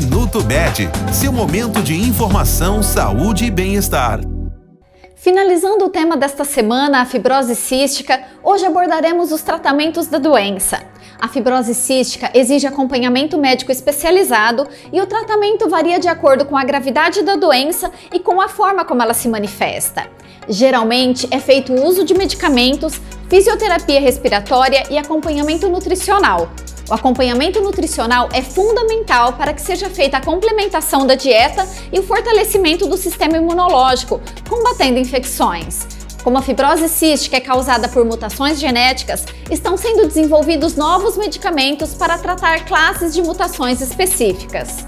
Minuto Med, seu momento de informação, saúde e bem-estar. Finalizando o tema desta semana, a fibrose cística, hoje abordaremos os tratamentos da doença. A fibrose cística exige acompanhamento médico especializado e o tratamento varia de acordo com a gravidade da doença e com a forma como ela se manifesta. Geralmente é feito o uso de medicamentos, fisioterapia respiratória e acompanhamento nutricional. O acompanhamento nutricional é fundamental para que seja feita a complementação da dieta e o fortalecimento do sistema imunológico, combatendo infecções. Como a fibrose cística é causada por mutações genéticas, estão sendo desenvolvidos novos medicamentos para tratar classes de mutações específicas.